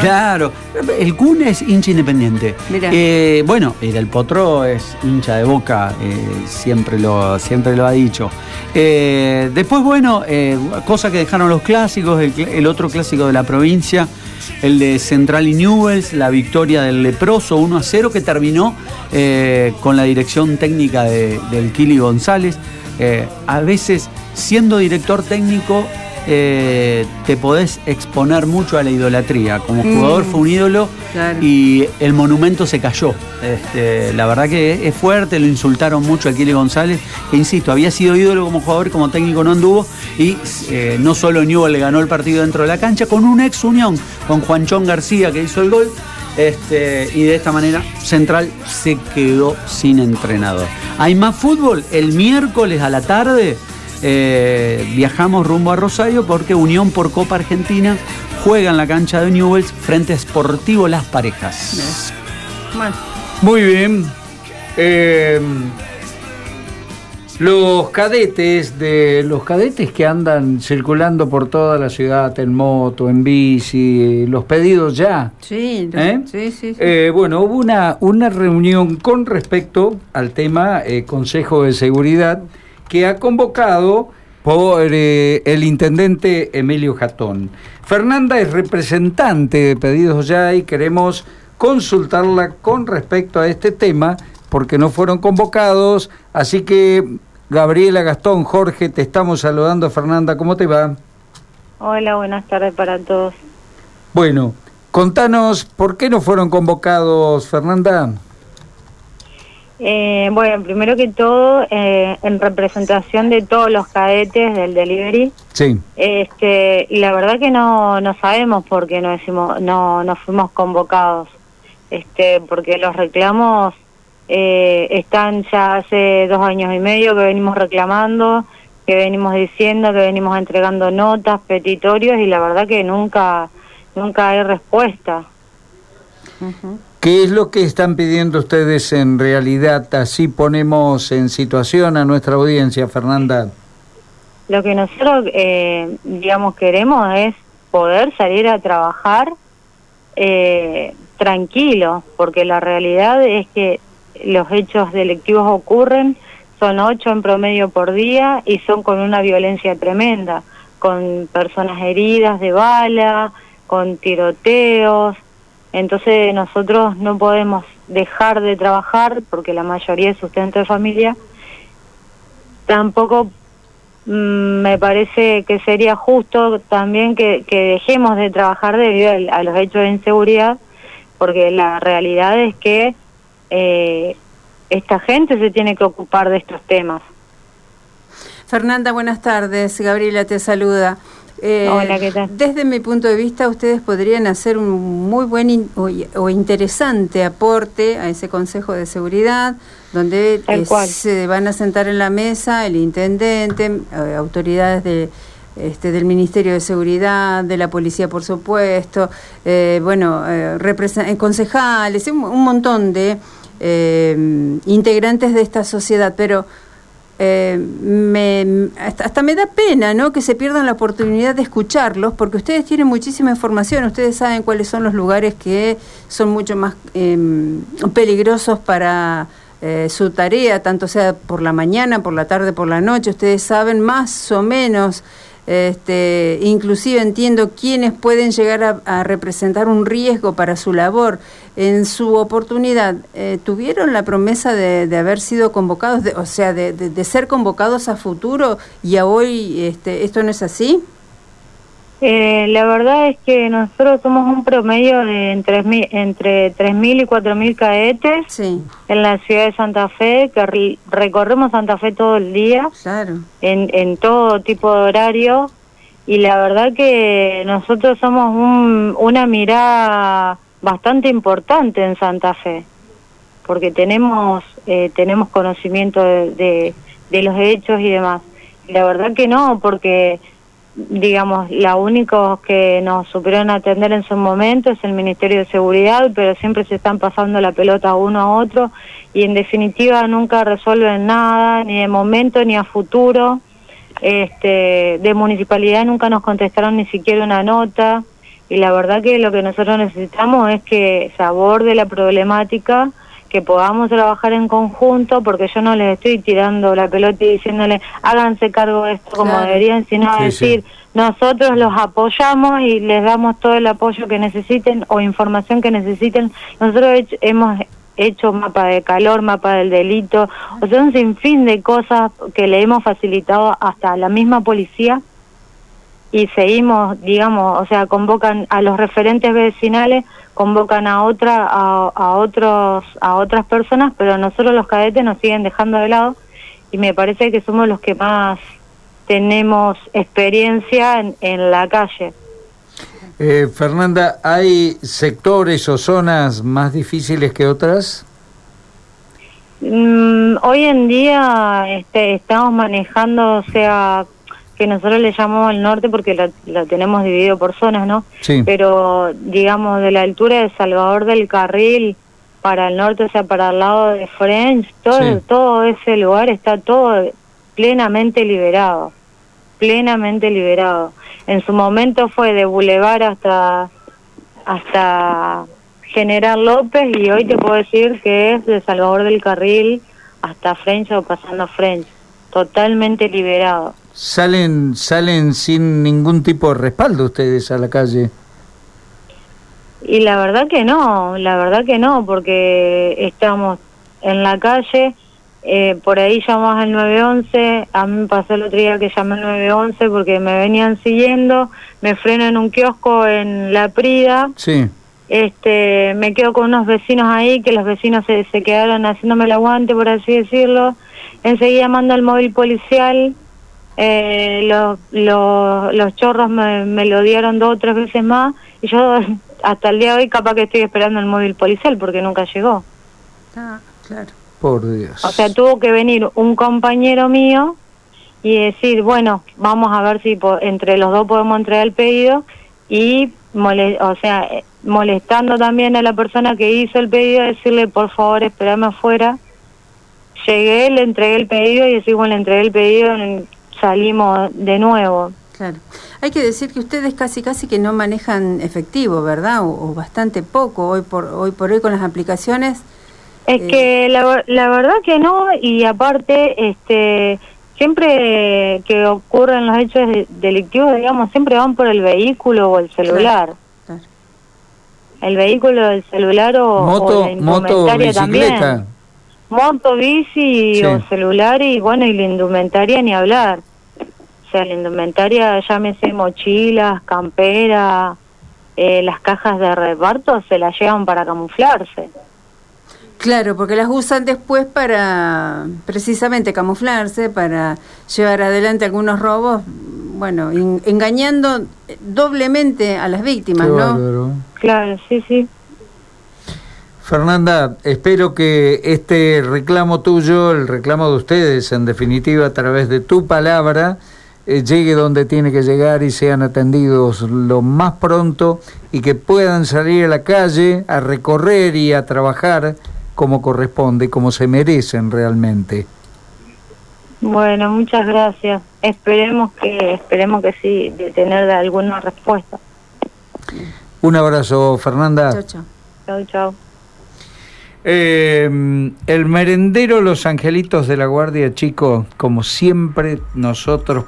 Claro, el Kun es hincha independiente. Eh, bueno, el Potro es hincha de boca, eh, siempre, lo, siempre lo ha dicho. Eh, después, bueno, cosa que dejaron los clásicos, el, otro clásico de la provincia, el de Central y Newells, la victoria del Leproso 1 a 0, que terminó con la dirección técnica del Kili González. a veces, siendo director técnico, eh, te podés exponer mucho a la idolatría. Como jugador mm. fue un ídolo y el monumento se cayó. Este, la verdad que es fuerte, lo insultaron mucho a Kili González, que insisto, había sido ídolo como jugador, como técnico no anduvo, y eh, no solo Newell le ganó el partido dentro de la cancha, con un ex unión, con Juanchón García que hizo el gol. Este, y de esta manera Central se quedó sin entrenador. Hay más fútbol el miércoles a la tarde. Eh, viajamos rumbo a Rosario porque Unión por Copa Argentina juega en la cancha de Newells frente a Sportivo Las Parejas. Muy bien. Eh, los cadetes de los cadetes que andan circulando por toda la ciudad en moto, en bici, los pedidos ya. Sí, ¿Eh? sí, sí. bueno, hubo una, una reunión con respecto al tema Consejo de Seguridad que ha convocado por eh, el intendente Emilio Jatón. Fernanda es representante de Pedidos Ya y queremos consultarla con respecto a este tema porque no fueron convocados, así que Gabriela Gastón, Jorge, te estamos saludando. Fernanda, ¿cómo te va? Hola, buenas tardes para todos. Bueno, contanos, ¿por qué no fueron convocados, Fernanda? Eh, bueno, primero que todo, eh, en representación de todos los cadetes del delivery. Sí. Este, y la verdad que no, no sabemos por qué no, decimos, no, no fuimos convocados. Este, porque los reclamos eh, están ya hace dos años y medio que venimos reclamando, que venimos diciendo, que venimos entregando notas, petitorios y la verdad que nunca, nunca hay respuesta. ¿Qué es lo que están pidiendo ustedes en realidad? Así ponemos en situación a nuestra audiencia, Fernanda. Lo que nosotros, eh, digamos, queremos es poder salir a trabajar eh, tranquilo, porque la realidad es que los hechos delictivos ocurren, son ocho en promedio por día y son con una violencia tremenda, con personas heridas de bala, con tiroteos, entonces nosotros no podemos dejar de trabajar porque la mayoría es sustento de familia. Tampoco mm, me parece que sería justo también que, dejemos de trabajar debido a, los hechos de inseguridad, porque la realidad es que eh, esta gente se tiene que ocupar de estos temas. Fernanda, buenas tardes. Gabriela te saluda. Eh, Hola, ¿qué tal? Desde mi punto de vista, ustedes podrían hacer un muy buen o, interesante aporte a ese Consejo de Seguridad, donde se van a sentar en la mesa el intendente, eh, autoridades de, este, del Ministerio de Seguridad, de la Policía, por supuesto, eh, bueno, concejales, un, un montón de integrantes de esta sociedad, pero eh, me, hasta, me da pena ¿no? que se pierdan la oportunidad de escucharlos, porque ustedes tienen muchísima información, ustedes saben cuáles son los lugares que son mucho más em, peligrosos para eh, su tarea, tanto sea por la mañana, por la tarde, por la noche, ustedes saben más o menos este, inclusive entiendo quiénes pueden llegar a, representar un riesgo para su labor. En su oportunidad, eh, ¿tuvieron la promesa de, haber sido convocados, o sea, de, ser convocados a futuro y a hoy este, esto no es así? Eh, la verdad es que nosotros somos un promedio de entre, entre 3.000 y 4.000 cadetes en la ciudad de Santa Fe, que recorremos Santa Fe todo el día, en, en todo tipo de horario, y la verdad que nosotros somos un, una mirada bastante importante en Santa Fe, porque tenemos, eh, tenemos conocimiento de, de los hechos y demás. Y la verdad que no, porque digamos, la únicos que nos supieron atender en su momento es el Ministerio de Seguridad, pero siempre se están pasando la pelota uno a otro y en definitiva nunca resuelven nada, ni de momento ni a futuro. Este, de municipalidad nunca nos contestaron ni siquiera una nota. y la verdad que lo que nosotros necesitamos es que se aborde la problemática, que podamos trabajar en conjunto, porque yo no les estoy tirando la pelota y diciéndole háganse cargo de esto como deberían, sino decir nosotros los apoyamos y les damos todo el apoyo que necesiten o información que necesiten. Nosotros hemos hecho mapa de calor, mapa del delito, o sea, un sinfín de cosas que le hemos facilitado hasta la misma policía y seguimos, digamos, o sea, convocan a los referentes vecinales, convocan a otra, a, otros, a otras personas, pero nosotros los cadetes nos siguen dejando de lado y me parece que somos los que más tenemos experiencia en, la calle. Eh, Fernanda, ¿hay sectores o zonas más difíciles que otras? Mm, hoy en día este, estamos manejando, o sea, que nosotros le llamamos al norte porque lo, tenemos dividido por zonas, ¿no? Sí. Pero, digamos, de la altura de Salvador del Carril para el norte, o sea, para el lado de French, todo, todo ese lugar está todo plenamente liberado, plenamente liberado. En su momento fue de Boulevard hasta, hasta General López y hoy te puedo decir que es de Salvador del Carril hasta French o pasando French, totalmente liberado. ¿Salen, ¿Salen sin ningún tipo de respaldo ustedes a la calle? Y la verdad que no, la verdad que no, porque estamos en la calle, eh, por ahí llamamos al 911, a mí me pasó el otro día que llamé al 911 porque me venían siguiendo, me freno en un kiosco en La Prida, sí. este, me quedo con unos vecinos ahí, que los vecinos se, se quedaron haciéndome el aguante, por así decirlo, enseguida mando al móvil policial, eh, los, los, chorros me, me, lo dieron dos o tres veces más y yo hasta el día de hoy capaz que estoy esperando el móvil policial porque nunca llegó. Ah, claro. Por Dios. O sea, tuvo que venir un compañero mío y decir, bueno, vamos a ver si entre los dos podemos entregar el pedido y, o sea, eh, molestando también a la persona que hizo el pedido, decirle, por favor, espérame afuera. Llegué, le entregué el pedido y decir, bueno, le entregué el pedido, salimos de nuevo. Claro. Hay que decir que ustedes casi casi que no manejan efectivo, ¿verdad? O, bastante poco hoy por hoy por hoy con las aplicaciones. Es eh, que la, la verdad que no y aparte este siempre que ocurren los hechos delictivos, digamos, siempre van por el vehículo o el celular. El vehículo, el celular o, moto, la moto, también. Moto, bici o celular y bueno, y la indumentaria ni hablar. O sea, la indumentaria, llámese mochilas, campera, eh, las cajas de reparto se las llevan para camuflarse. Claro, porque las usan después para precisamente camuflarse, para llevar adelante algunos robos, bueno, engañando doblemente a las víctimas, ¿no? Claro, sí, sí. Fernanda, espero que este reclamo tuyo, el reclamo de ustedes, en definitiva, a través de tu palabra, llegue donde tiene que llegar y sean atendidos lo más pronto y que puedan salir a la calle a recorrer y a trabajar como corresponde, como se merecen realmente. Bueno, muchas gracias. Esperemos que esperemos que sí de tener alguna respuesta. Un abrazo, Fernanda. Chao, chao. Chao, chao. Eh, el merendero Los Angelitos de la Guardia, chicos, como siempre nosotros